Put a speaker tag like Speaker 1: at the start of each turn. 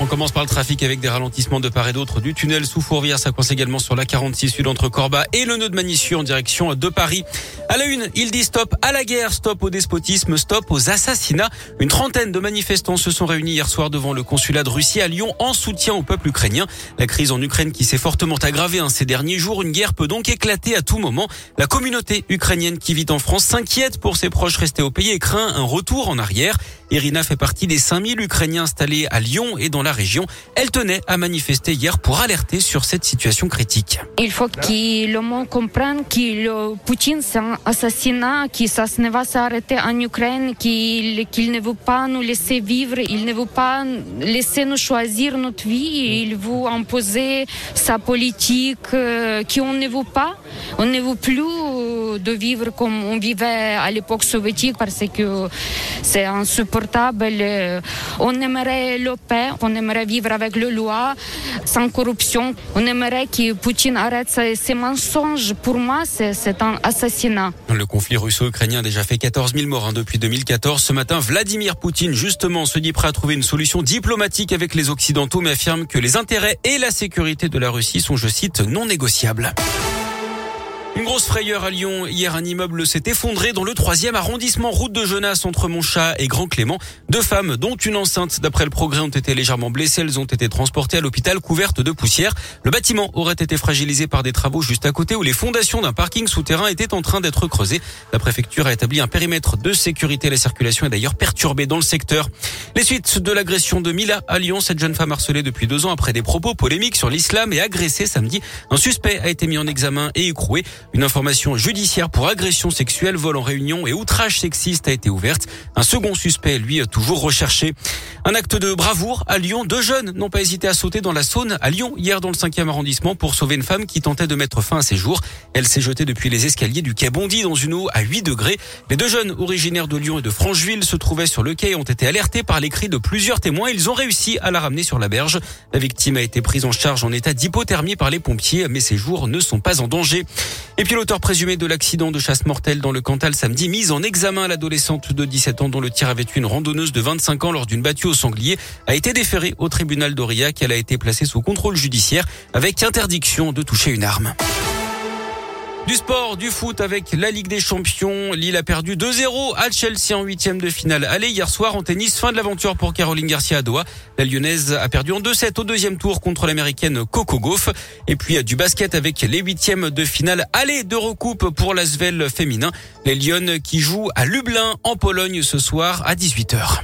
Speaker 1: On commence par le trafic avec des ralentissements de part et d'autre du tunnel sous Fourvière. Ça coince également sur la 46 sud entre Corba et le nœud de Manissue en direction de Paris. À la une, il dit stop à la guerre, stop au despotisme, stop aux assassinats. Une trentaine de manifestants se sont réunis hier soir devant le consulat de Russie à Lyon en soutien au peuple ukrainien. La crise en Ukraine qui s'est fortement aggravée hein, ces derniers jours, une guerre peut donc éclater à tout moment. La communauté ukrainienne qui vit en France s'inquiète pour ses proches restés au pays et craint un retour en arrière. Irina fait partie des 5000 Ukrainiens installés à Lyon et dans la région. Elle tenait à manifester hier pour alerter sur cette situation critique.
Speaker 2: Il faut que le monde comprenne que le Poutine c'est un que ça ne va s'arrêter en Ukraine, qu'il ne veut pas nous laisser vivre, il ne veut pas laisser nous choisir notre vie, il veut imposer sa politique euh, qu'on ne veut pas. On ne veut plus de vivre comme on vivait à l'époque soviétique parce que c'est insupportable. On aimerait le paix, on aimerait vivre avec le loi, sans corruption. On aimerait que Poutine arrête ses, mensonges. Pour moi, c'est un assassinat.
Speaker 1: Le conflit russo-ukrainien a déjà fait 14 000 morts hein, depuis 2014. Ce matin, Vladimir Poutine, justement, se dit prêt à trouver une solution diplomatique avec les Occidentaux, mais affirme que les intérêts et la sécurité de la Russie sont, je cite, non négociables. Une grosse frayeur à Lyon. Hier, un immeuble s'est effondré dans le troisième arrondissement, route de Genasse, entre Montchat et Grand Clément. Deux femmes, dont une enceinte, d'après le progrès, ont été légèrement blessées. Elles ont été transportées à l'hôpital couvertes de poussière. Le bâtiment aurait été fragilisé par des travaux juste à côté où les fondations d'un parking souterrain étaient en train d'être creusées. La préfecture a établi un périmètre de sécurité. La circulation est d'ailleurs perturbée dans le secteur. Les suites de l'agression de Mila à Lyon, cette jeune femme harcelée depuis deux ans après des propos polémiques sur l'islam et agressée samedi. Un suspect a été mis en examen et écroué. Une information judiciaire pour agression sexuelle, vol en réunion et outrage sexiste a été ouverte. Un second suspect, lui, toujours recherché. Un acte de bravoure à Lyon. Deux jeunes n'ont pas hésité à sauter dans la Saône à Lyon hier dans le 5e arrondissement pour sauver une femme qui tentait de mettre fin à ses jours. Elle s'est jetée depuis les escaliers du quai Bondy dans une eau à 8 degrés. Les deux jeunes originaires de Lyon et de Francheville se trouvaient sur le quai et ont été alertés par les cris de plusieurs témoins. Ils ont réussi à la ramener sur la berge. La victime a été prise en charge en état d'hypothermie par les pompiers, mais ses jours ne sont pas en danger. Et puis l'auteur présumé de l'accident de chasse mortelle dans le Cantal samedi, mise en examen l'adolescente de 17 ans dont le tir avait tué une randonneuse de 25 ans lors d'une battue au sanglier, a été déférée au tribunal d'Aurillac. Elle a été placée sous contrôle judiciaire avec interdiction de toucher une arme. Du sport, du foot avec la Ligue des Champions. Lille a perdu 2-0 à Chelsea en huitième de finale. Allez, hier soir en tennis, fin de l'aventure pour Caroline Garcia à Doha. La Lyonnaise a perdu en 2-7 au deuxième tour contre l'Américaine Coco Gauff. Et puis du basket avec les huitièmes de finale. Allez, de recoupe pour l'Asvel féminin. Les Lyonnes qui jouent à Lublin en Pologne ce soir à 18h.